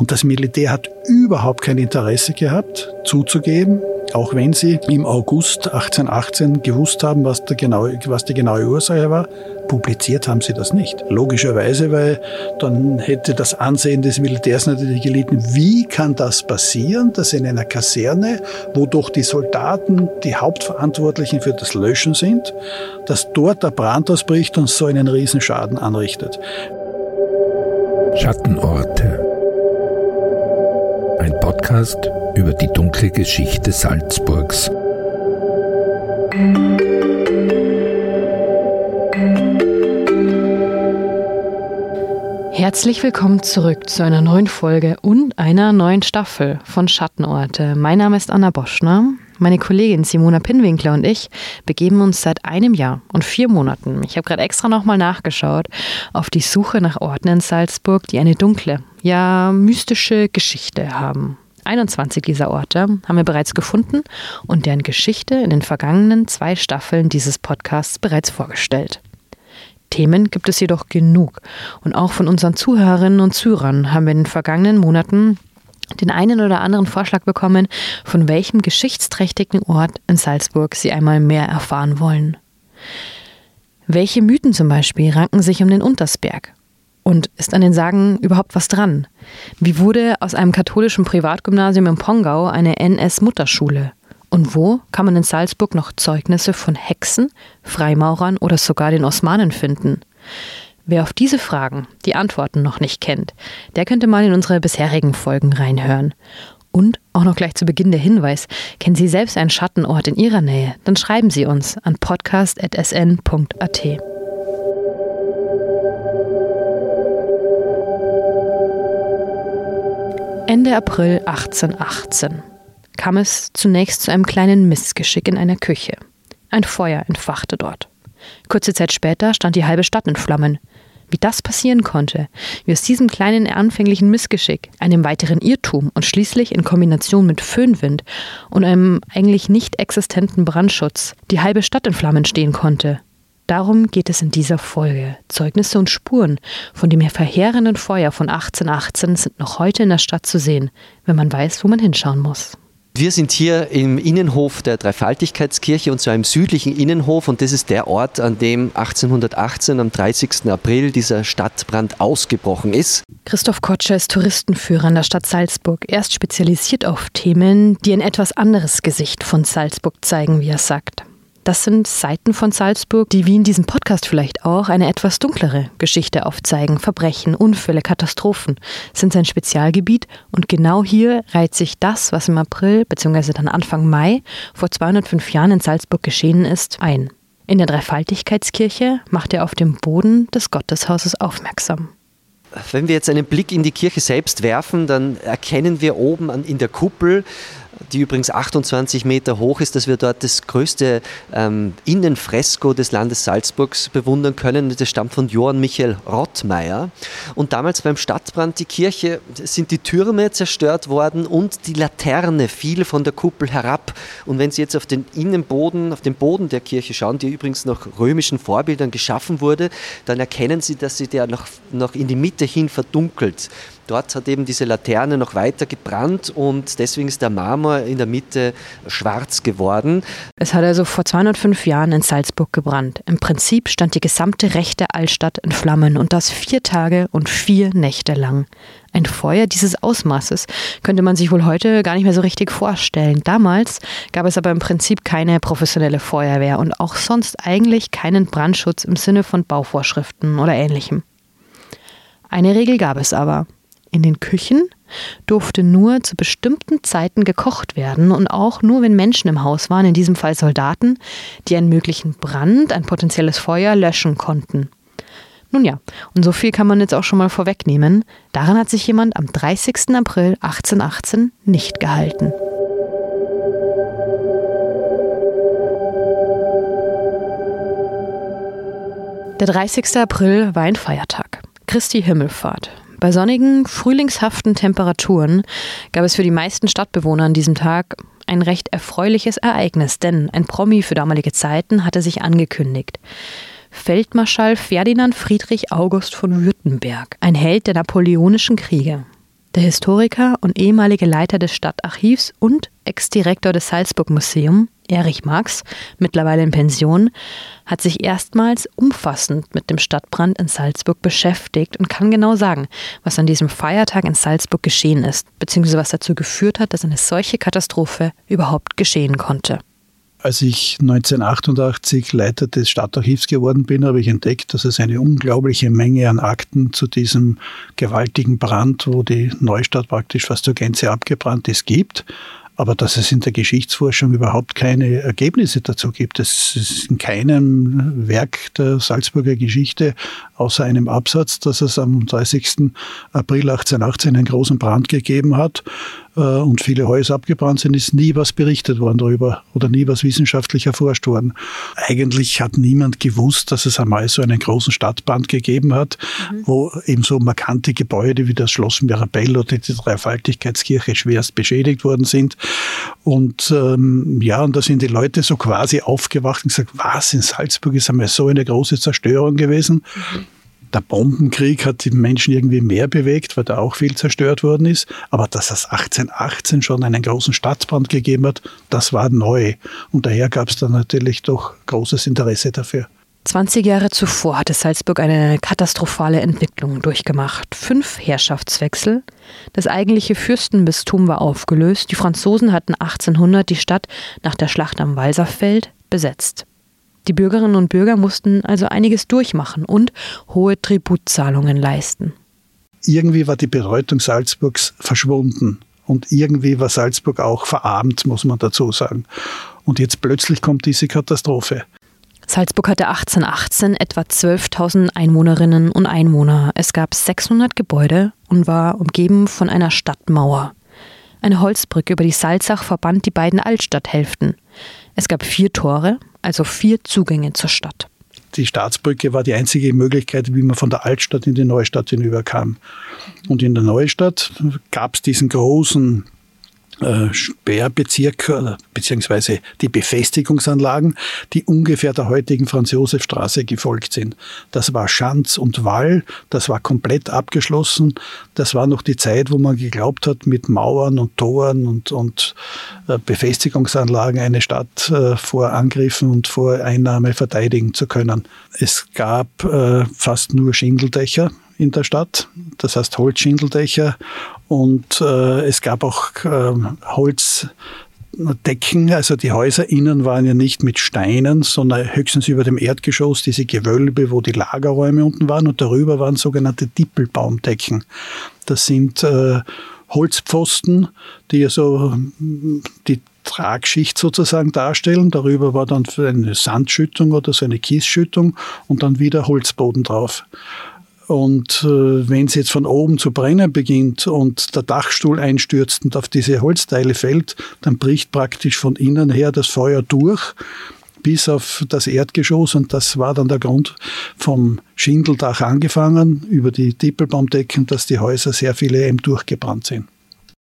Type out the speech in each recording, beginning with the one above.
Und das Militär hat überhaupt kein Interesse gehabt, zuzugeben, auch wenn sie im August 1818 gewusst haben, was, genaue, was die genaue Ursache war. Publiziert haben sie das nicht. Logischerweise, weil dann hätte das Ansehen des Militärs natürlich gelitten. Wie kann das passieren, dass in einer Kaserne, wo doch die Soldaten die Hauptverantwortlichen für das Löschen sind, dass dort der Brand ausbricht und so einen Riesenschaden anrichtet? Schattenorte ein Podcast über die dunkle Geschichte Salzburgs. Herzlich willkommen zurück zu einer neuen Folge und einer neuen Staffel von Schattenorte. Mein Name ist Anna Boschner. Meine Kollegin Simona Pinwinkler und ich begeben uns seit einem Jahr und vier Monaten, ich habe gerade extra nochmal nachgeschaut, auf die Suche nach Orten in Salzburg, die eine dunkle, ja mystische Geschichte haben. 21 dieser Orte haben wir bereits gefunden und deren Geschichte in den vergangenen zwei Staffeln dieses Podcasts bereits vorgestellt. Themen gibt es jedoch genug und auch von unseren Zuhörerinnen und Zuhörern haben wir in den vergangenen Monaten den einen oder anderen Vorschlag bekommen, von welchem geschichtsträchtigen Ort in Salzburg sie einmal mehr erfahren wollen. Welche Mythen zum Beispiel ranken sich um den Untersberg? Und ist an den Sagen überhaupt was dran? Wie wurde aus einem katholischen Privatgymnasium in Pongau eine NS-Mutterschule? Und wo kann man in Salzburg noch Zeugnisse von Hexen, Freimaurern oder sogar den Osmanen finden? Wer auf diese Fragen die Antworten noch nicht kennt, der könnte mal in unsere bisherigen Folgen reinhören. Und auch noch gleich zu Beginn der Hinweis, kennen Sie selbst einen Schattenort in Ihrer Nähe, dann schreiben Sie uns an podcast.sn.at. Ende April 1818 kam es zunächst zu einem kleinen Missgeschick in einer Küche. Ein Feuer entfachte dort. Kurze Zeit später stand die halbe Stadt in Flammen. Wie das passieren konnte, wie aus diesem kleinen anfänglichen Missgeschick, einem weiteren Irrtum und schließlich in Kombination mit Föhnwind und einem eigentlich nicht existenten Brandschutz die halbe Stadt in Flammen stehen konnte. Darum geht es in dieser Folge. Zeugnisse und Spuren von dem verheerenden Feuer von 1818 sind noch heute in der Stadt zu sehen, wenn man weiß, wo man hinschauen muss. Wir sind hier im Innenhof der Dreifaltigkeitskirche und zwar im südlichen Innenhof und das ist der Ort, an dem 1818 am 30. April dieser Stadtbrand ausgebrochen ist. Christoph Kotscher ist Touristenführer in der Stadt Salzburg. Er ist spezialisiert auf Themen, die ein etwas anderes Gesicht von Salzburg zeigen, wie er sagt. Das sind Seiten von Salzburg, die wie in diesem Podcast vielleicht auch eine etwas dunklere Geschichte aufzeigen. Verbrechen, Unfälle, Katastrophen sind sein Spezialgebiet und genau hier reiht sich das, was im April bzw. dann Anfang Mai vor 205 Jahren in Salzburg geschehen ist, ein. In der Dreifaltigkeitskirche macht er auf dem Boden des Gotteshauses aufmerksam. Wenn wir jetzt einen Blick in die Kirche selbst werfen, dann erkennen wir oben in der Kuppel die übrigens 28 Meter hoch ist, dass wir dort das größte ähm, Innenfresko des Landes Salzburgs bewundern können. Das stammt von Johann Michael Rottmeier. Und damals beim Stadtbrand die Kirche sind die Türme zerstört worden und die Laterne fiel von der Kuppel herab. Und wenn Sie jetzt auf den Innenboden, auf den Boden der Kirche schauen, die übrigens nach römischen Vorbildern geschaffen wurde, dann erkennen Sie, dass sie der noch, noch in die Mitte hin verdunkelt Dort hat eben diese Laterne noch weiter gebrannt und deswegen ist der Marmor in der Mitte schwarz geworden. Es hat also vor 205 Jahren in Salzburg gebrannt. Im Prinzip stand die gesamte rechte Altstadt in Flammen und das vier Tage und vier Nächte lang. Ein Feuer dieses Ausmaßes könnte man sich wohl heute gar nicht mehr so richtig vorstellen. Damals gab es aber im Prinzip keine professionelle Feuerwehr und auch sonst eigentlich keinen Brandschutz im Sinne von Bauvorschriften oder ähnlichem. Eine Regel gab es aber. In den Küchen durfte nur zu bestimmten Zeiten gekocht werden und auch nur, wenn Menschen im Haus waren, in diesem Fall Soldaten, die einen möglichen Brand, ein potenzielles Feuer löschen konnten. Nun ja, und so viel kann man jetzt auch schon mal vorwegnehmen. Daran hat sich jemand am 30. April 1818 nicht gehalten. Der 30. April war ein Feiertag. Christi Himmelfahrt. Bei sonnigen, frühlingshaften Temperaturen gab es für die meisten Stadtbewohner an diesem Tag ein recht erfreuliches Ereignis, denn ein Promi für damalige Zeiten hatte sich angekündigt. Feldmarschall Ferdinand Friedrich August von Württemberg, ein Held der napoleonischen Kriege. Der Historiker und ehemalige Leiter des Stadtarchivs und Ex-Direktor des Salzburg Museum, Erich Marx, mittlerweile in Pension, hat sich erstmals umfassend mit dem Stadtbrand in Salzburg beschäftigt und kann genau sagen, was an diesem Feiertag in Salzburg geschehen ist, beziehungsweise was dazu geführt hat, dass eine solche Katastrophe überhaupt geschehen konnte. Als ich 1988 Leiter des Stadtarchivs geworden bin, habe ich entdeckt, dass es eine unglaubliche Menge an Akten zu diesem gewaltigen Brand, wo die Neustadt praktisch fast zur Gänze abgebrannt ist, gibt aber dass es in der Geschichtsforschung überhaupt keine Ergebnisse dazu gibt. Es ist in keinem Werk der Salzburger Geschichte, außer einem Absatz, dass es am 30. April 1818 einen großen Brand gegeben hat, und viele Häuser abgebrannt sind, ist nie was berichtet worden darüber oder nie was wissenschaftlich erforscht worden. Eigentlich hat niemand gewusst, dass es einmal so einen großen Stadtbrand gegeben hat, mhm. wo eben so markante Gebäude wie das Schloss Mirabell oder die Dreifaltigkeitskirche schwerst beschädigt worden sind. Und ähm, ja, und da sind die Leute so quasi aufgewacht und gesagt, was, in Salzburg ist einmal so eine große Zerstörung gewesen. Mhm der Bombenkrieg hat die Menschen irgendwie mehr bewegt, weil da auch viel zerstört worden ist. Aber dass es 1818 schon einen großen Stadtbrand gegeben hat, das war neu. Und daher gab es dann natürlich doch großes Interesse dafür. 20 Jahre zuvor hatte Salzburg eine katastrophale Entwicklung durchgemacht. Fünf Herrschaftswechsel. Das eigentliche Fürstenbistum war aufgelöst. Die Franzosen hatten 1800 die Stadt nach der Schlacht am Walserfeld besetzt. Die Bürgerinnen und Bürger mussten also einiges durchmachen und hohe Tributzahlungen leisten. Irgendwie war die Bedeutung Salzburgs verschwunden und irgendwie war Salzburg auch verarmt, muss man dazu sagen. Und jetzt plötzlich kommt diese Katastrophe. Salzburg hatte 1818 etwa 12.000 Einwohnerinnen und Einwohner. Es gab 600 Gebäude und war umgeben von einer Stadtmauer. Eine Holzbrücke über die Salzach verband die beiden Altstadthälften. Es gab vier Tore, also vier Zugänge zur Stadt. Die Staatsbrücke war die einzige Möglichkeit, wie man von der Altstadt in die Neustadt hinüberkam. Und in der Neustadt gab es diesen großen Sperrbezirk beziehungsweise die Befestigungsanlagen, die ungefähr der heutigen Franz-Josef-Straße gefolgt sind. Das war Schanz und Wall, das war komplett abgeschlossen. Das war noch die Zeit, wo man geglaubt hat, mit Mauern und Toren und, und äh, Befestigungsanlagen eine Stadt äh, vor Angriffen und vor Einnahme verteidigen zu können. Es gab fast nur Schindeldächer in der Stadt, das heißt Holzschindeldächer und äh, es gab auch äh, Holzdecken, also die Häuser innen waren ja nicht mit Steinen, sondern höchstens über dem Erdgeschoss diese Gewölbe, wo die Lagerräume unten waren und darüber waren sogenannte Dippelbaumdecken. Das sind äh, Holzpfosten, die also die Tragschicht sozusagen darstellen. Darüber war dann eine Sandschüttung oder so eine Kiesschüttung und dann wieder Holzboden drauf. Und äh, wenn es jetzt von oben zu brennen beginnt und der Dachstuhl einstürzt und auf diese Holzteile fällt, dann bricht praktisch von innen her das Feuer durch bis auf das Erdgeschoss und das war dann der Grund vom Schindeldach angefangen über die Dippelbaumdecken, dass die Häuser sehr viele eben durchgebrannt sind.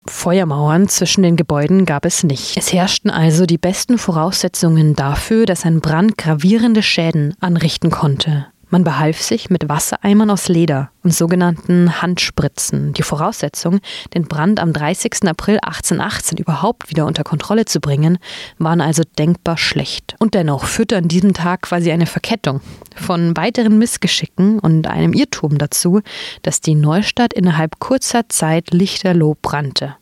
Feuermauern zwischen den Gebäuden gab es nicht. Es herrschten also die besten Voraussetzungen dafür, dass ein Brand gravierende Schäden anrichten konnte. Man behalf sich mit Wassereimern aus Leder und sogenannten Handspritzen. Die Voraussetzung, den Brand am 30. April 1818 überhaupt wieder unter Kontrolle zu bringen, waren also denkbar schlecht. Und dennoch führte an diesem Tag quasi eine Verkettung von weiteren Missgeschicken und einem Irrtum dazu, dass die Neustadt innerhalb kurzer Zeit lichterloh brannte.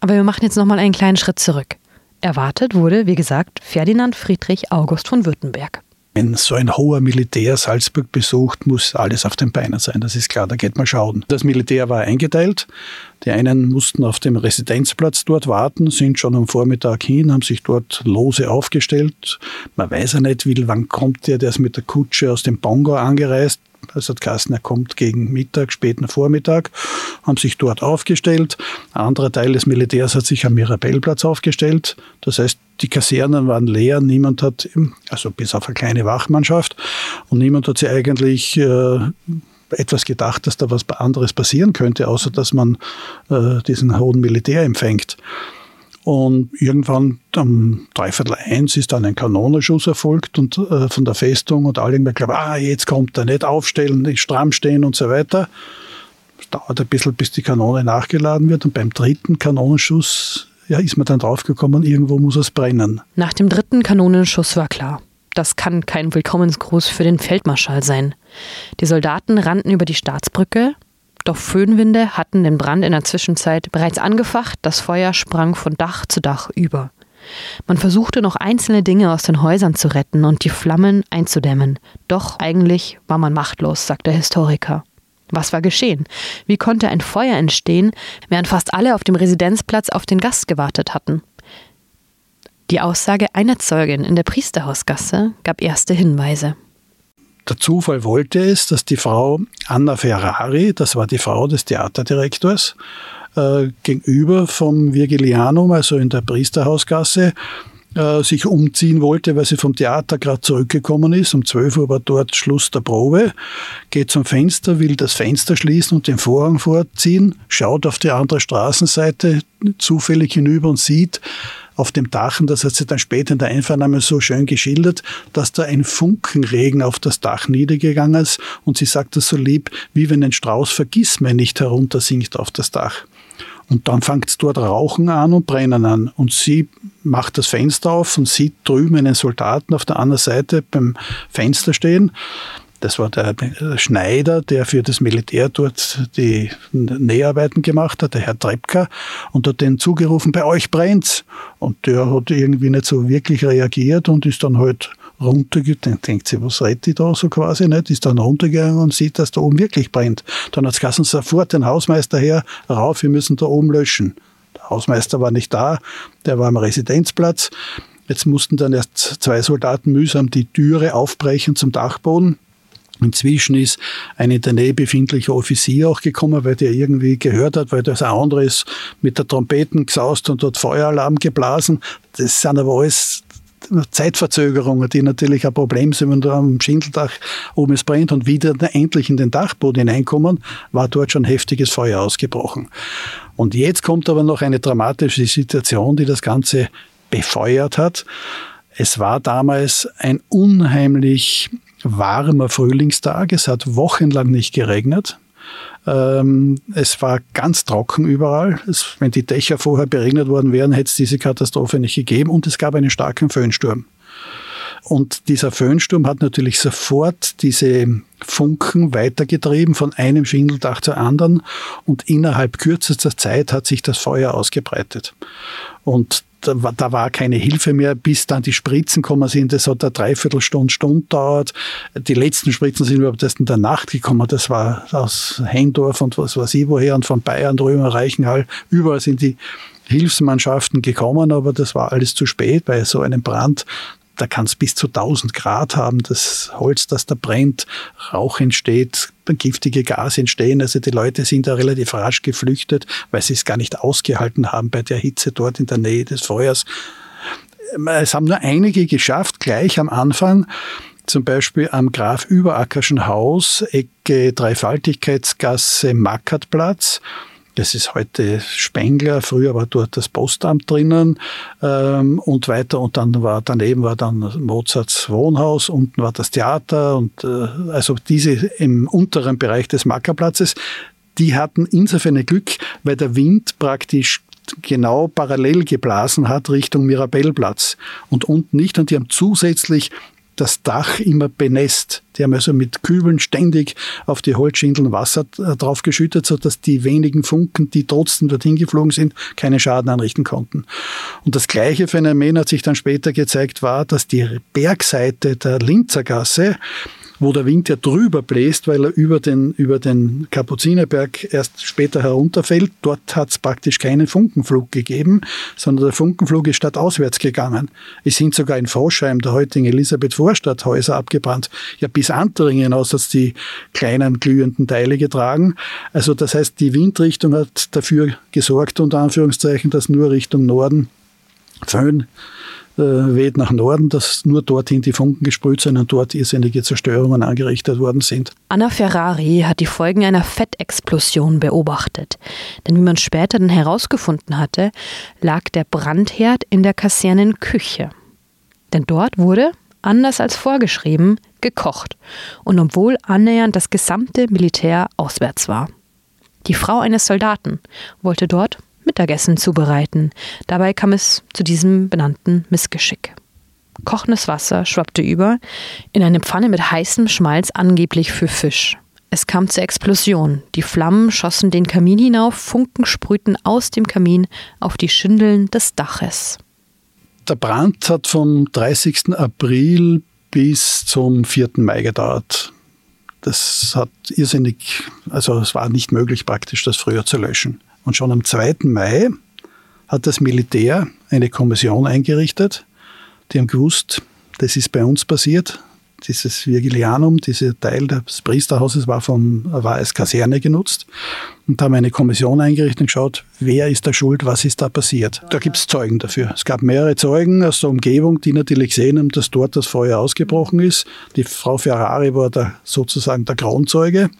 Aber wir machen jetzt nochmal einen kleinen Schritt zurück. Erwartet wurde, wie gesagt, Ferdinand Friedrich August von Württemberg. Wenn so ein hoher Militär Salzburg besucht, muss alles auf den Beinen sein. Das ist klar, da geht man schauen. Das Militär war eingeteilt. Die einen mussten auf dem Residenzplatz dort warten, sind schon am Vormittag hin, haben sich dort lose aufgestellt. Man weiß ja nicht, wie, wann kommt der, der ist mit der Kutsche aus dem Bongo angereist. Es hat geheißen, er kommt gegen Mittag, späten Vormittag, haben sich dort aufgestellt. Ein anderer Teil des Militärs hat sich am Mirabellplatz aufgestellt. Das heißt, die Kasernen waren leer, niemand hat, also bis auf eine kleine Wachmannschaft, und niemand hat sich eigentlich äh, etwas gedacht, dass da was anderes passieren könnte, außer dass man äh, diesen hohen Militär empfängt. Und irgendwann um dreiviertel eins ist dann ein Kanonenschuss erfolgt und äh, von der Festung und alle irgendwie glauben, ah, jetzt kommt er, nicht aufstellen, nicht stramm stehen und so weiter. Es dauert ein bisschen, bis die Kanone nachgeladen wird und beim dritten Kanonenschuss ja, ist man dann draufgekommen, irgendwo muss es brennen. Nach dem dritten Kanonenschuss war klar, das kann kein Willkommensgruß für den Feldmarschall sein. Die Soldaten rannten über die Staatsbrücke, doch Föhnwinde hatten den Brand in der Zwischenzeit bereits angefacht, das Feuer sprang von Dach zu Dach über. Man versuchte noch einzelne Dinge aus den Häusern zu retten und die Flammen einzudämmen. Doch eigentlich war man machtlos, sagt der Historiker. Was war geschehen? Wie konnte ein Feuer entstehen, während fast alle auf dem Residenzplatz auf den Gast gewartet hatten? Die Aussage einer Zeugin in der Priesterhausgasse gab erste Hinweise der Zufall wollte es, dass die Frau Anna Ferrari, das war die Frau des Theaterdirektors, äh, gegenüber vom Virgilianum, also in der Priesterhausgasse, äh, sich umziehen wollte, weil sie vom Theater gerade zurückgekommen ist. Um 12 Uhr war dort Schluss der Probe, geht zum Fenster, will das Fenster schließen und den Vorhang vorziehen, schaut auf die andere Straßenseite zufällig hinüber und sieht, auf dem Dach, und das hat sie dann später in der Einvernahme so schön geschildert, dass da ein Funkenregen auf das Dach niedergegangen ist und sie sagt das so lieb, wie wenn ein Strauß vergiss mir nicht heruntersinkt auf das Dach. Und dann fängt es dort Rauchen an und Brennen an. Und sie macht das Fenster auf und sieht drüben einen Soldaten auf der anderen Seite beim Fenster stehen. Das war der Schneider, der für das Militär dort die Näharbeiten gemacht hat, der Herr Trepka, und hat den zugerufen, bei euch brennt's. Und der hat irgendwie nicht so wirklich reagiert und ist dann halt runtergegangen, denkt sie, was redet die da so quasi nicht, ist dann runtergegangen und sieht, dass da oben wirklich brennt. Dann hat es Kassen sofort den Hausmeister her, rauf, wir müssen da oben löschen. Der Hausmeister war nicht da, der war am Residenzplatz. Jetzt mussten dann erst zwei Soldaten mühsam die Türe aufbrechen zum Dachboden. Inzwischen ist ein in der Nähe befindlicher Offizier auch gekommen, weil der irgendwie gehört hat, weil das ein anderer ist mit der Trompeten gesaust und dort Feueralarm geblasen. Das sind aber alles Zeitverzögerungen, die natürlich ein Problem sind, wenn da am Schindeldach oben es brennt und wieder endlich in den Dachboden hineinkommen, war dort schon heftiges Feuer ausgebrochen. Und jetzt kommt aber noch eine dramatische Situation, die das Ganze befeuert hat. Es war damals ein unheimlich warmer Frühlingstag. Es hat wochenlang nicht geregnet. Ähm, es war ganz trocken überall. Es, wenn die Dächer vorher beregnet worden wären, hätte es diese Katastrophe nicht gegeben. Und es gab einen starken Föhnsturm. Und dieser Föhnsturm hat natürlich sofort diese Funken weitergetrieben von einem Schindeldach zur anderen und innerhalb kürzester Zeit hat sich das Feuer ausgebreitet. Und da war, keine Hilfe mehr, bis dann die Spritzen kommen sind. Das hat eine Dreiviertelstunde, Stunde dauert. Die letzten Spritzen sind überhaupt erst in der Nacht gekommen. Das war aus Hendorf und was weiß ich woher und von Bayern, Römer, Reichenhall. Überall sind die Hilfsmannschaften gekommen, aber das war alles zu spät bei so einem Brand da kann es bis zu 1000 Grad haben, das Holz, das da brennt, Rauch entsteht, giftige Gase entstehen. Also die Leute sind da relativ rasch geflüchtet, weil sie es gar nicht ausgehalten haben bei der Hitze dort in der Nähe des Feuers. Es haben nur einige geschafft, gleich am Anfang, zum Beispiel am Graf Überackerschen Haus, Ecke Dreifaltigkeitsgasse, Mackertplatz Das ist heute Spengler, früher war dort das Postamt drinnen ähm, und weiter. Und dann war daneben war dann Mozarts Wohnhaus, unten war das Theater und äh, also diese im unteren Bereich des Mackerplatzes, die hatten insofern Glück, weil der Wind praktisch genau parallel geblasen hat Richtung Mirabellplatz und unten nicht. Und die haben zusätzlich das Dach immer benässt. Die haben also mit Kübeln ständig auf die Holzschindeln Wasser äh, drauf geschüttet, sodass die wenigen Funken, die trotzdem dorthin geflogen sind, keinen Schaden anrichten konnten. Und das gleiche Phänomen hat sich dann später gezeigt, war, dass die Bergseite der Linzergasse wo der Wind ja drüber bläst, weil er über den, über den Kapuzinerberg erst später herunterfällt. Dort hat es praktisch keinen Funkenflug gegeben, sondern der Funkenflug ist stadtauswärts gegangen. Es sind sogar in Froschheim, der heutigen Elisabeth-Vorstadt, Häuser abgebrannt. Ja, bis Antering hinaus hat die kleinen glühenden Teile getragen. Also das heißt, die Windrichtung hat dafür gesorgt, unter Anführungszeichen, dass nur Richtung Norden Föhn weht nach Norden, dass nur dorthin die Funken gesprüht sind und dort irrsinnige Zerstörungen angerichtet worden sind. Anna Ferrari hat die Folgen einer Fettexplosion beobachtet. Denn wie man später dann herausgefunden hatte, lag der Brandherd in der Kasernenküche. Denn dort wurde, anders als vorgeschrieben, gekocht. Und obwohl annähernd das gesamte Militär auswärts war. Die Frau eines Soldaten wollte dort Mittagessen zubereiten. Dabei kam es zu diesem benannten Missgeschick. Kochendes Wasser schwappte über in eine Pfanne mit heißem Schmalz angeblich für Fisch. Es kam zur Explosion. Die Flammen schossen den Kamin hinauf, Funken sprühten aus dem Kamin auf die Schindeln des Daches. Der Brand hat vom 30. April bis zum 4. Mai gedauert. Das hat irrsinnig, also es war nicht möglich praktisch, das früher zu löschen. Und schon am 2. Mai hat das Militär eine Kommission eingerichtet. Die haben gewusst, das ist bei uns passiert. Dieses Virgilianum, dieser Teil des Priesterhauses war, vom, war als Kaserne genutzt und haben eine Kommission eingerichtet und geschaut, wer ist da schuld, was ist da passiert. Da gibt es Zeugen dafür. Es gab mehrere Zeugen aus der Umgebung, die natürlich gesehen haben, dass dort das Feuer ausgebrochen ist. Die Frau Ferrari war da sozusagen der Kronzeuge.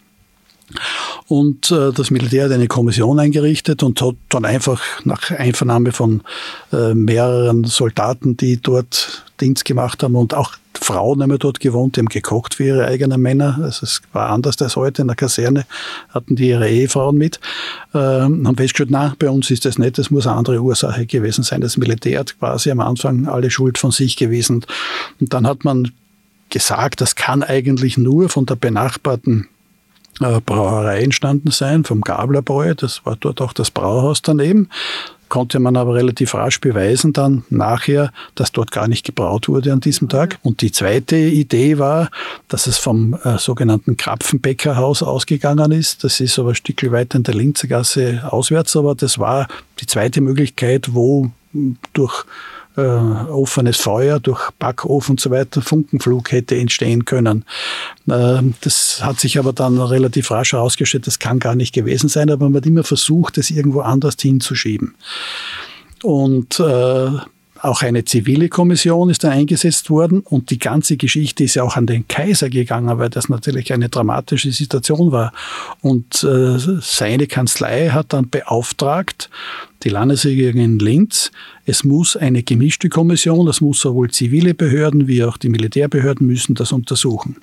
Und äh, das Militär hat eine Kommission eingerichtet und hat dann einfach nach Einvernahme von äh, mehreren Soldaten, die dort Dienst gemacht haben und auch Frauen haben dort gewohnt, die haben gekocht für ihre eigenen Männer. Also es war anders als heute. In der Kaserne hatten die ihre Ehefrauen mit. Ähm, haben festgestellt, na, bei uns ist das nicht, das muss eine andere Ursache gewesen sein. Das Militär hat quasi am Anfang alle Schuld von sich gewesen. Und dann hat man gesagt, das kann eigentlich nur von der benachbarten Brauerei entstanden sein, vom Gablerbräu. Das war dort auch das Brauhaus daneben. Konnte man aber relativ rasch beweisen dann nachher, dass dort gar nicht gebraut wurde an diesem Tag. Und die zweite Idee war, dass es vom äh, sogenannten Krapfenbäckerhaus ausgegangen ist. Das ist aber ein Stück weiter in der Linzergasse auswärts, aber das war die zweite Möglichkeit, wo durch äh, offenes Feuer durch Backofen und so weiter Funkenflug hätte entstehen können. Äh, das hat sich aber dann relativ rasch herausgestellt, das kann gar nicht gewesen sein, aber man hat immer versucht, es irgendwo anders hinzuschieben. Und äh, auch eine zivile Kommission ist da eingesetzt worden und die ganze Geschichte ist ja auch an den Kaiser gegangen, weil das natürlich eine dramatische Situation war. Und äh, seine Kanzlei hat dann beauftragt, die Landesregierung in Linz, es muss eine gemischte Kommission, das muss sowohl zivile Behörden wie auch die Militärbehörden müssen das untersuchen.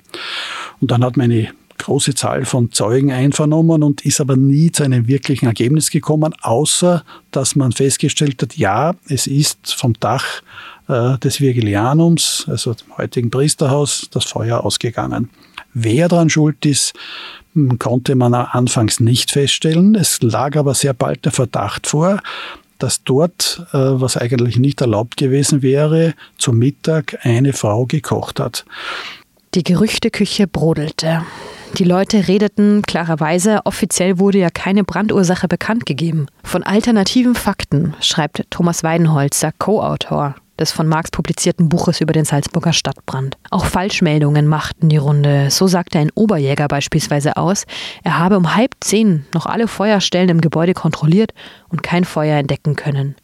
Und dann hat meine große Zahl von Zeugen einvernommen und ist aber nie zu einem wirklichen Ergebnis gekommen, außer dass man festgestellt hat, ja, es ist vom Dach äh, des Virgilianums, also dem heutigen Priesterhaus, das Feuer ausgegangen. Wer daran schuld ist, hm, konnte man anfangs nicht feststellen. Es lag aber sehr bald der Verdacht vor, dass dort, äh, was eigentlich nicht erlaubt gewesen wäre, zum Mittag eine Frau gekocht hat. Die Gerüchteküche brodelte. Die Leute redeten klarerweise, offiziell wurde ja keine Brandursache bekannt gegeben. Von alternativen Fakten schreibt Thomas Weidenholzer, Co-Autor des von Marx publizierten Buches über den Salzburger Stadtbrand. Auch Falschmeldungen machten die Runde. So sagte ein Oberjäger beispielsweise aus, er habe um halb zehn noch alle Feuerstellen im Gebäude kontrolliert und kein Feuer entdecken können.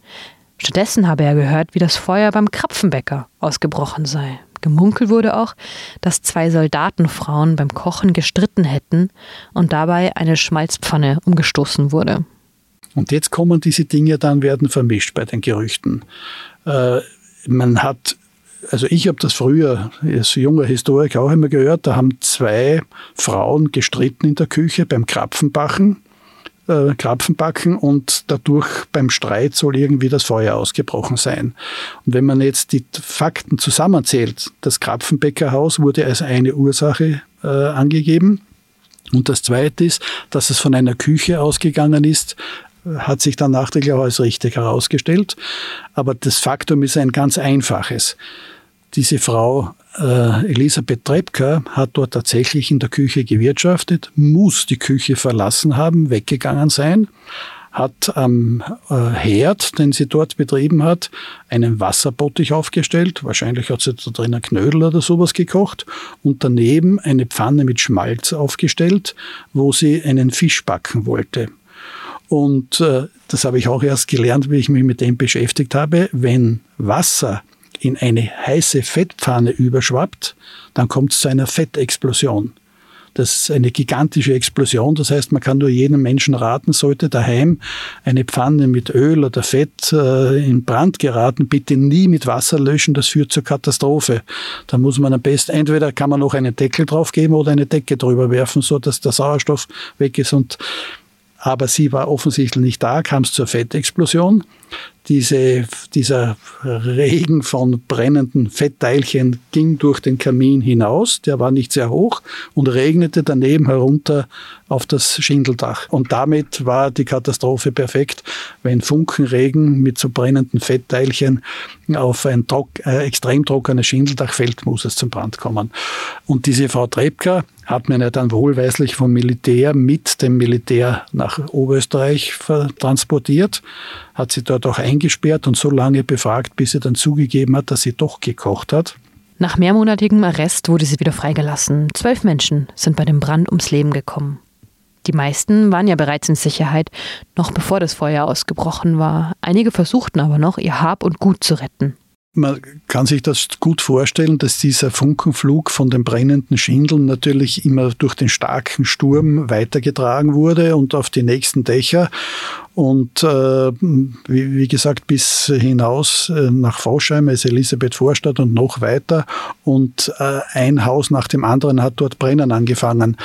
Stattdessen habe er gehört, wie das Feuer beim Krapfenbäcker ausgebrochen sei. Gemunkelt wurde auch, dass zwei Soldatenfrauen beim Kochen gestritten hätten und dabei eine Schmalzpfanne umgestoßen wurde. Und jetzt kommen diese Dinge dann, werden vermischt bei den Gerüchten. Äh, man hat also ich habe das früher als junger Historiker auch immer gehört, da haben zwei Frauen gestritten in der Küche beim Krapfenbachen, äh, Krapfenbacken und dadurch beim Streit soll irgendwie das Feuer ausgebrochen sein. Und wenn man jetzt die Fakten zusammenzählt, das Krapfenbäckerhaus wurde als eine Ursache äh, angegeben. Und das Zweite ist, dass es von einer Küche ausgegangen ist, hat sich dann nachträglich auch als richtig herausgestellt. Aber das Faktum ist ein ganz einfaches. Diese Frau äh, Elisabeth Trebka hat dort tatsächlich in der Küche gewirtschaftet, muss die Küche verlassen haben, weggegangen sein, hat am äh, Herd, den sie dort betrieben hat, einen Wasserbottich aufgestellt. Wahrscheinlich hat sie da drin ein Knödel oder sowas gekocht und daneben eine Pfanne mit Schmalz aufgestellt, wo sie einen Fisch backen wollte. Und äh, das habe ich auch erst gelernt, wie ich mich mit dem beschäftigt habe. Wenn Wasser in eine heiße Fettpfanne überschwappt, dann kommt es zu einer Fettexplosion. Das ist eine gigantische Explosion. Das heißt, man kann nur jedem Menschen raten, sollte daheim eine Pfanne mit Öl oder Fett äh, in Brand geraten, bitte nie mit Wasser löschen. Das führt zur Katastrophe. Da muss man am besten, entweder kann man noch einen Deckel drauf geben oder eine Decke drüber werfen, so dass der Sauerstoff weg ist. Und aber sie war offensichtlich nicht da, kam es zur Fettexplosion diese, dieser Regen von brennenden Fettteilchen ging durch den Kamin hinaus, der war nicht sehr hoch und regnete daneben herunter auf das Schindeldach. Und damit war die Katastrophe perfekt, wenn Funkenregen mit so brennenden Fettteilchen auf ein trock, äh, extrem trockenes Schindeldach fällt, muss es zum Brand kommen. Und diese Frau Trebka hat man ja dann wohlweislich vom Militär mit dem Militär nach Oberösterreich transportiert, hat sie dort auch eingesperrt und so lange befragt, bis sie dann zugegeben hat, dass sie doch gekocht hat. Nach mehrmonatigem Arrest wurde sie wieder freigelassen. Zwölf Menschen sind bei dem Brand ums Leben gekommen. Die meisten waren ja bereits in Sicherheit, noch bevor das Feuer ausgebrochen war. Einige versuchten aber noch, ihr Hab und Gut zu retten. Man kann sich das gut vorstellen, dass dieser Funkenflug von den brennenden Schindeln natürlich immer durch den starken Sturm weitergetragen wurde und auf die nächsten Dächer. Und äh, wie, wie, gesagt, bis hinaus äh, nach Voschheim, also Elisabeth Vorstadt und noch weiter. Und äh, ein Haus nach dem anderen hat dort Brennen angefangen.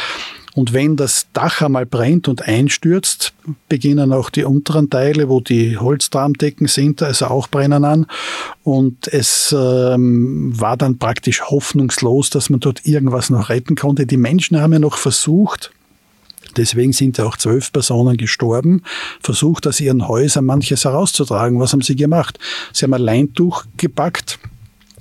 Und wenn das Dach einmal brennt und einstürzt, beginnen auch die unteren Teile, wo die Holztrahmdecken sind, also auch brennen an. Und es ähm, war dann praktisch hoffnungslos, dass man dort irgendwas noch retten konnte. Die Menschen haben ja noch versucht, Deswegen sind ja auch zwölf Personen gestorben, versucht aus ihren Häusern manches herauszutragen. Was haben sie gemacht? Sie haben ein Leintuch gepackt,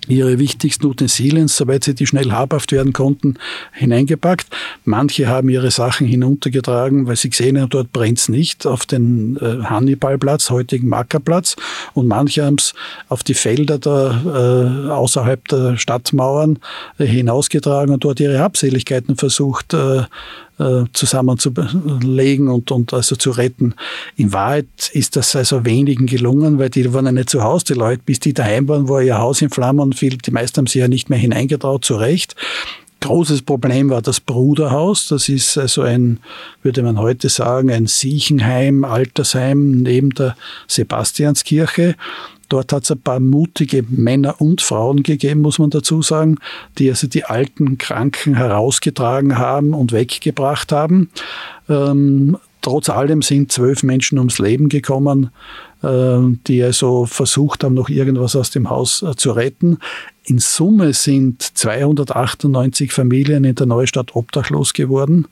ihre wichtigsten Utensilien, soweit sie die schnell habhaft werden konnten, hineingepackt. Manche haben ihre Sachen hinuntergetragen, weil sie gesehen haben, dort brennt's nicht, auf den äh, Hannibalplatz, heutigen Mackerplatz. Und manche haben es auf die Felder da, äh, außerhalb der Stadtmauern äh, hinausgetragen und dort ihre Habseligkeiten versucht äh, äh, zusammenzulegen und, und also zu retten. In Wahrheit ist das also wenigen gelungen, weil die waren ja nicht zu Hause, die Leute, bis die daheim waren, war ihr Haus in Flammen und viel, die meisten haben sich ja nicht mehr hineingetraut, zu Recht. Großes Problem war das Bruderhaus. Das ist also ein, würde man heute sagen, ein Siechenheim, Altersheim neben der Sebastianskirche. Dort hat es ein paar mutige Männer und Frauen gegeben, muss man dazu sagen, die also die alten Kranken herausgetragen haben und weggebracht haben. Ähm, trotz allem sind zwölf Menschen ums Leben gekommen, äh, die also versucht haben, noch irgendwas aus dem Haus äh, zu retten. In Summe sind 298 Familien in der Neustadt obdachlos geworden,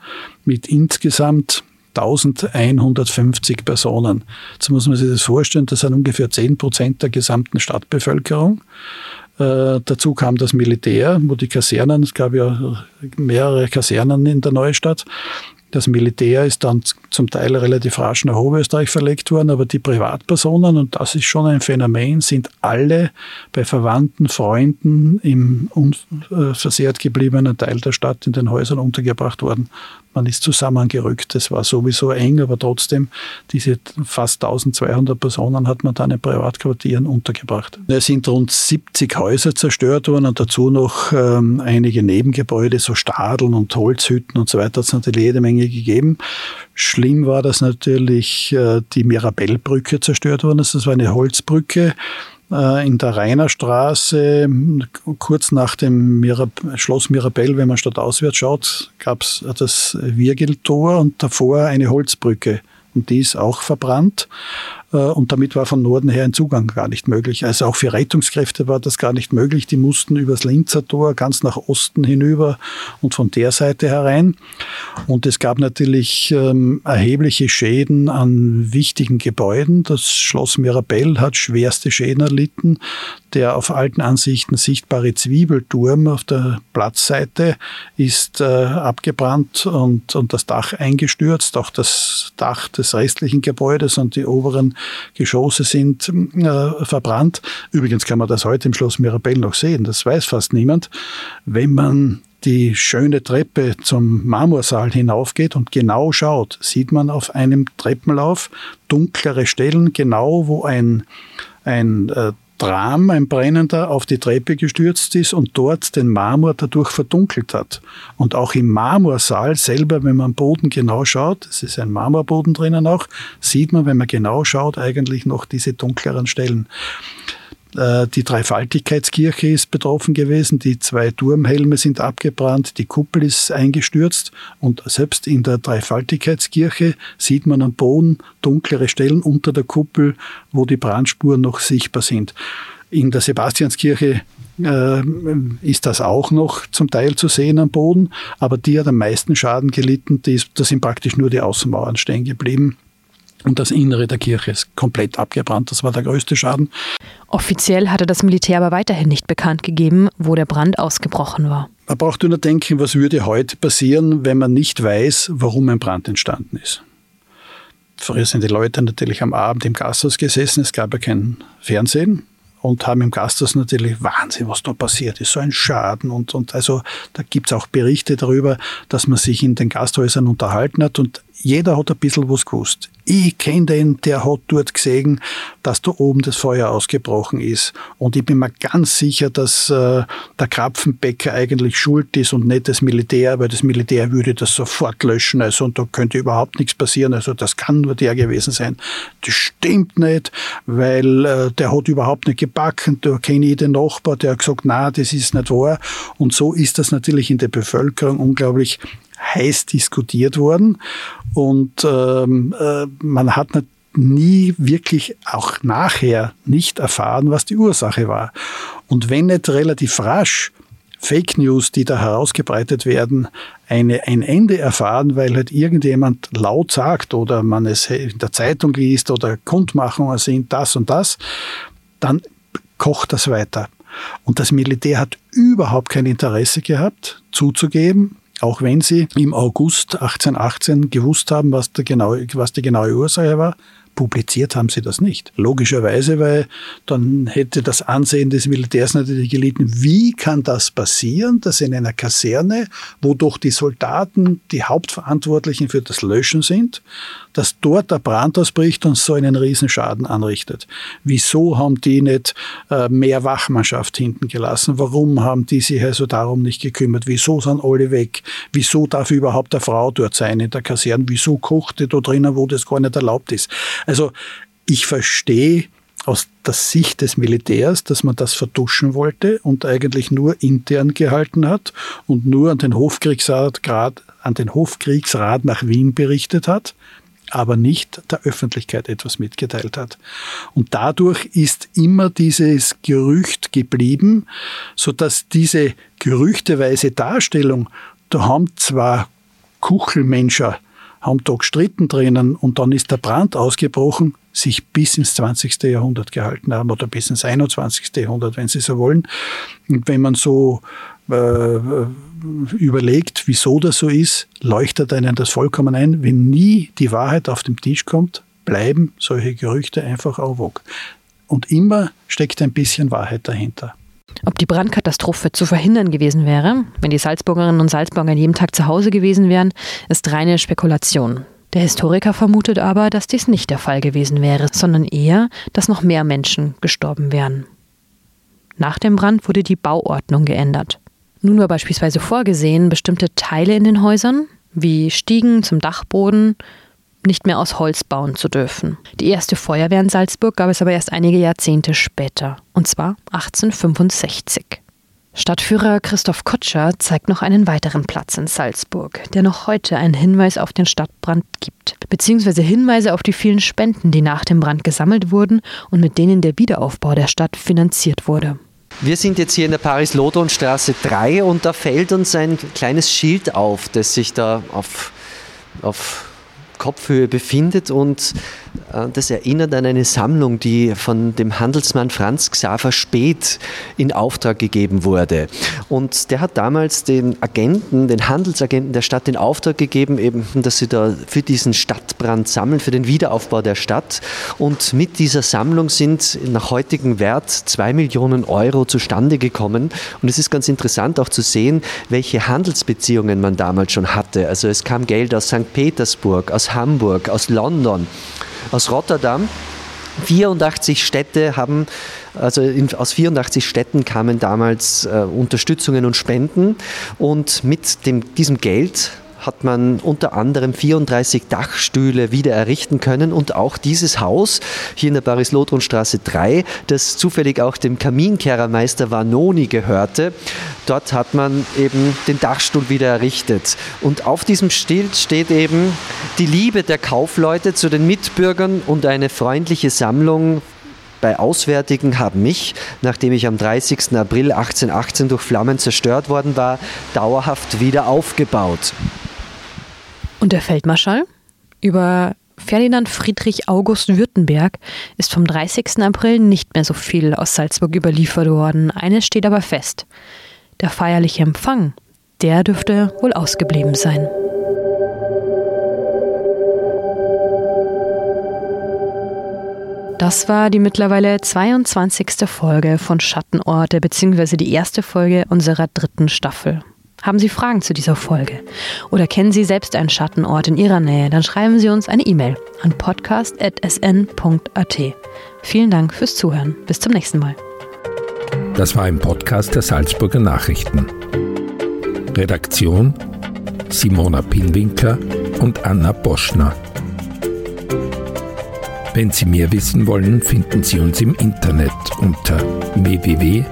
mit insgesamt 1150 Personen. Jetzt muss man sich das vorstellen, das sind ungefähr 10 Prozent der gesamten Stadtbevölkerung. Äh, dazu kam das Militär, wo die Kasernen, es gab ja mehrere Kasernen in der Neustadt, das Militär ist dann zum Teil relativ rasch nach Oberösterreich verlegt worden, aber die Privatpersonen, und das ist schon ein Phänomen, sind alle bei Verwandten, Freunden im unversehrt gebliebenen Teil der Stadt in den Häusern untergebracht worden man ist zusammengerückt. Es war sowieso eng, aber trotzdem, diese fast 1200 Personen hat man dann in Privatquartieren untergebracht. Es sind rund 70 Häuser zerstört worden und dazu noch ähm, einige Nebengebäude, so Stadeln und Holzhütten und so weiter. Es sind natürlich jede Menge gegeben. Schlimm war, dass natürlich äh, die Mirabellbrücke zerstört worden ist. Das war eine Holzbrücke in der Rainerstraße, kurz nach dem Mirab Schloss Mirabell, wenn man statt auswärts schaut, gab es das Wirgeltor und davor eine Holzbrücke. Und die ist auch verbrannt. Äh, und damit war von Norden her ein Zugang gar nicht möglich. Also auch für Rettungskräfte war das gar nicht möglich. Die mussten übers Linzer Tor ganz nach Osten hinüber und von der Seite herein. Und es gab natürlich ähm, erhebliche Schäden an wichtigen Gebäuden. Das Schloss Mirabell hat schwerste Schäden erlitten. Der auf alten Ansichten sichtbare Zwiebelturm auf der Platzseite ist äh, abgebrannt und, und das Dach eingestürzt. Auch das Dach des restlichen Gebäudes und die oberen Geschosse sind äh, verbrannt. Übrigens kann man das heute im Schloss Mirabell noch sehen, das weiß fast niemand. Wenn man die schöne Treppe zum Marmorsaal hinaufgeht und genau schaut, sieht man auf einem Treppenlauf dunklere Stellen, genau wo ein, ein äh, Tram, ein brennender, auf die Treppe gestürzt ist und dort den Marmor dadurch verdunkelt hat. Und auch im Marmorsaal selber, wenn man am Boden genau schaut, es ist ein Marmorboden drinnen auch, sieht man, wenn man genau schaut, eigentlich noch diese dunkleren Stellen. Äh, die Dreifaltigkeitskirche ist betroffen gewesen, die zwei Turmhelme sind abgebrannt, die Kuppel ist eingestürzt und selbst in der Dreifaltigkeitskirche sieht man am Boden dunklere Stellen unter der Kuppel, wo die Brandspuren noch sichtbar sind. In der Sebastianskirche äh, ist das auch noch zum Teil zu sehen am Boden, aber die hat am meisten Schaden gelitten. da sind praktisch nur die Außenmauern stehen geblieben. Und das Innere der Kirche ist komplett abgebrannt. Das war der größte Schaden. Offiziell hatte das Militär aber weiterhin nicht bekannt gegeben, wo der Brand ausgebrochen war. Man braucht nur denken, was würde heute passieren, wenn man nicht weiß, warum ein Brand entstanden ist. Früher sind die Leute natürlich am Abend im Gasthaus gesessen, es gab ja kein Fernsehen und haben im Gasthaus natürlich Wahnsinn, was da passiert ist, so ein Schaden und, und also da gibt es auch Berichte darüber, dass man sich in den Gasthäusern unterhalten hat und jeder hat ein bisschen was gewusst. Ich kenne den, der hat dort gesehen, dass da oben das Feuer ausgebrochen ist. Und ich bin mir ganz sicher, dass äh, der Krapfenbäcker eigentlich schuld ist und nicht das Militär, weil das Militär würde das sofort löschen. Also, und da könnte überhaupt nichts passieren. Also, das kann nur der gewesen sein. Das stimmt nicht, weil äh, der hat überhaupt nicht gebacken. Da kenne ich den Nachbar, der hat gesagt, na, das ist nicht wahr. Und so ist das natürlich in der Bevölkerung unglaublich heiß diskutiert worden und ähm, äh, man hat nie wirklich auch nachher nicht erfahren, was die Ursache war. Und wenn nicht relativ rasch Fake News, die da herausgebreitet werden, eine, ein Ende erfahren, weil halt irgendjemand laut sagt oder man es in der Zeitung liest oder Kundmachungen sind, das und das, dann kocht das weiter. Und das Militär hat überhaupt kein Interesse gehabt, zuzugeben, auch wenn sie im August 1818 gewusst haben, was, der genau, was die genaue Ursache war, publiziert haben sie das nicht. Logischerweise, weil dann hätte das Ansehen des Militärs natürlich gelitten. Wie kann das passieren, dass in einer Kaserne, wo doch die Soldaten die Hauptverantwortlichen für das Löschen sind, dass dort der Brand ausbricht und so einen Riesenschaden anrichtet? Wieso haben die nicht äh, mehr Wachmannschaft hinten gelassen? Warum haben die sich also darum nicht gekümmert? Wieso sind alle weg? Wieso darf überhaupt eine Frau dort sein in der Kaserne? Wieso kocht die da drinnen, wo das gar nicht erlaubt ist? Also ich verstehe aus der Sicht des Militärs, dass man das vertuschen wollte und eigentlich nur intern gehalten hat und nur an den Hofkriegsrat, grad, an den Hofkriegsrat nach Wien berichtet hat, aber nicht der Öffentlichkeit etwas mitgeteilt hat. Und dadurch ist immer dieses Gerücht geblieben, so dass diese gerüchteweise Darstellung, da haben zwar Kuchelmenscher haben da gestritten drinnen und dann ist der Brand ausgebrochen, sich bis ins 20. Jahrhundert gehalten haben oder bis ins 21. Jahrhundert, wenn Sie so wollen. Und wenn man so äh, überlegt, wieso das so ist, leuchtet einem das vollkommen ein. Wenn nie die Wahrheit auf den Tisch kommt, bleiben solche Gerüchte einfach au vogue. Und immer steckt ein bisschen Wahrheit dahinter. Ob die Brandkatastrophe zu verhindern gewesen wäre, wenn die Salzburgerinnen und Salzburger an jedem Tag zu Hause gewesen wären, ist reine Spekulation. Der Historiker vermutet aber, dass dies nicht der Fall gewesen wäre, sondern eher, dass noch mehr Menschen gestorben wären. Nach dem Brand wurde die Bauordnung geändert. Nun war beispielsweise vorgesehen, bestimmte Teile in den Häusern, wie Stiegen zum Dachboden, nicht mehr aus Holz bauen zu dürfen. Die erste Feuerwehr in Salzburg gab es aber erst einige Jahrzehnte später, und zwar 1865. Stadtführer Christoph Kutscher zeigt noch einen weiteren Platz in Salzburg, der noch heute einen Hinweis auf den Stadtbrand gibt, beziehungsweise Hinweise auf die vielen Spenden, die nach dem Brand gesammelt wurden und mit denen der Wiederaufbau der Stadt finanziert wurde. Wir sind jetzt hier in der Paris-Lodron-Straße 3 und da fällt uns ein kleines Schild auf, das sich da auf, auf Kopfhöhe befindet und das erinnert an eine Sammlung, die von dem Handelsmann Franz Xaver Speth in Auftrag gegeben wurde. Und der hat damals den Agenten, den Handelsagenten der Stadt in Auftrag gegeben, eben, dass sie da für diesen Stadtbrand sammeln, für den Wiederaufbau der Stadt. Und mit dieser Sammlung sind nach heutigem Wert zwei Millionen Euro zustande gekommen. Und es ist ganz interessant auch zu sehen, welche Handelsbeziehungen man damals schon hatte. Also es kam Geld aus St. Petersburg, aus Hamburg, aus London aus Rotterdam. 84 Städte haben, also in, aus 84 Städten kamen damals äh, Unterstützungen und Spenden und mit dem, diesem Geld hat man unter anderem 34 Dachstühle wieder errichten können und auch dieses Haus hier in der Paris-Lothron-Straße 3, das zufällig auch dem Kaminkehrermeister Vanoni gehörte, dort hat man eben den Dachstuhl wieder errichtet. Und auf diesem Schild steht eben die Liebe der Kaufleute zu den Mitbürgern und eine freundliche Sammlung bei Auswärtigen haben mich, nachdem ich am 30. April 1818 durch Flammen zerstört worden war, dauerhaft wieder aufgebaut. Und der Feldmarschall über Ferdinand Friedrich August Württemberg ist vom 30. April nicht mehr so viel aus Salzburg überliefert worden. Eines steht aber fest. Der feierliche Empfang, der dürfte wohl ausgeblieben sein. Das war die mittlerweile 22. Folge von Schattenorte, beziehungsweise die erste Folge unserer dritten Staffel. Haben Sie Fragen zu dieser Folge? Oder kennen Sie selbst einen Schattenort in Ihrer Nähe? Dann schreiben Sie uns eine E-Mail an podcast.sn.at. Vielen Dank fürs Zuhören. Bis zum nächsten Mal. Das war ein Podcast der Salzburger Nachrichten. Redaktion Simona Pinwinkler und Anna Boschner. Wenn Sie mehr wissen wollen, finden Sie uns im Internet unter www.sn.at.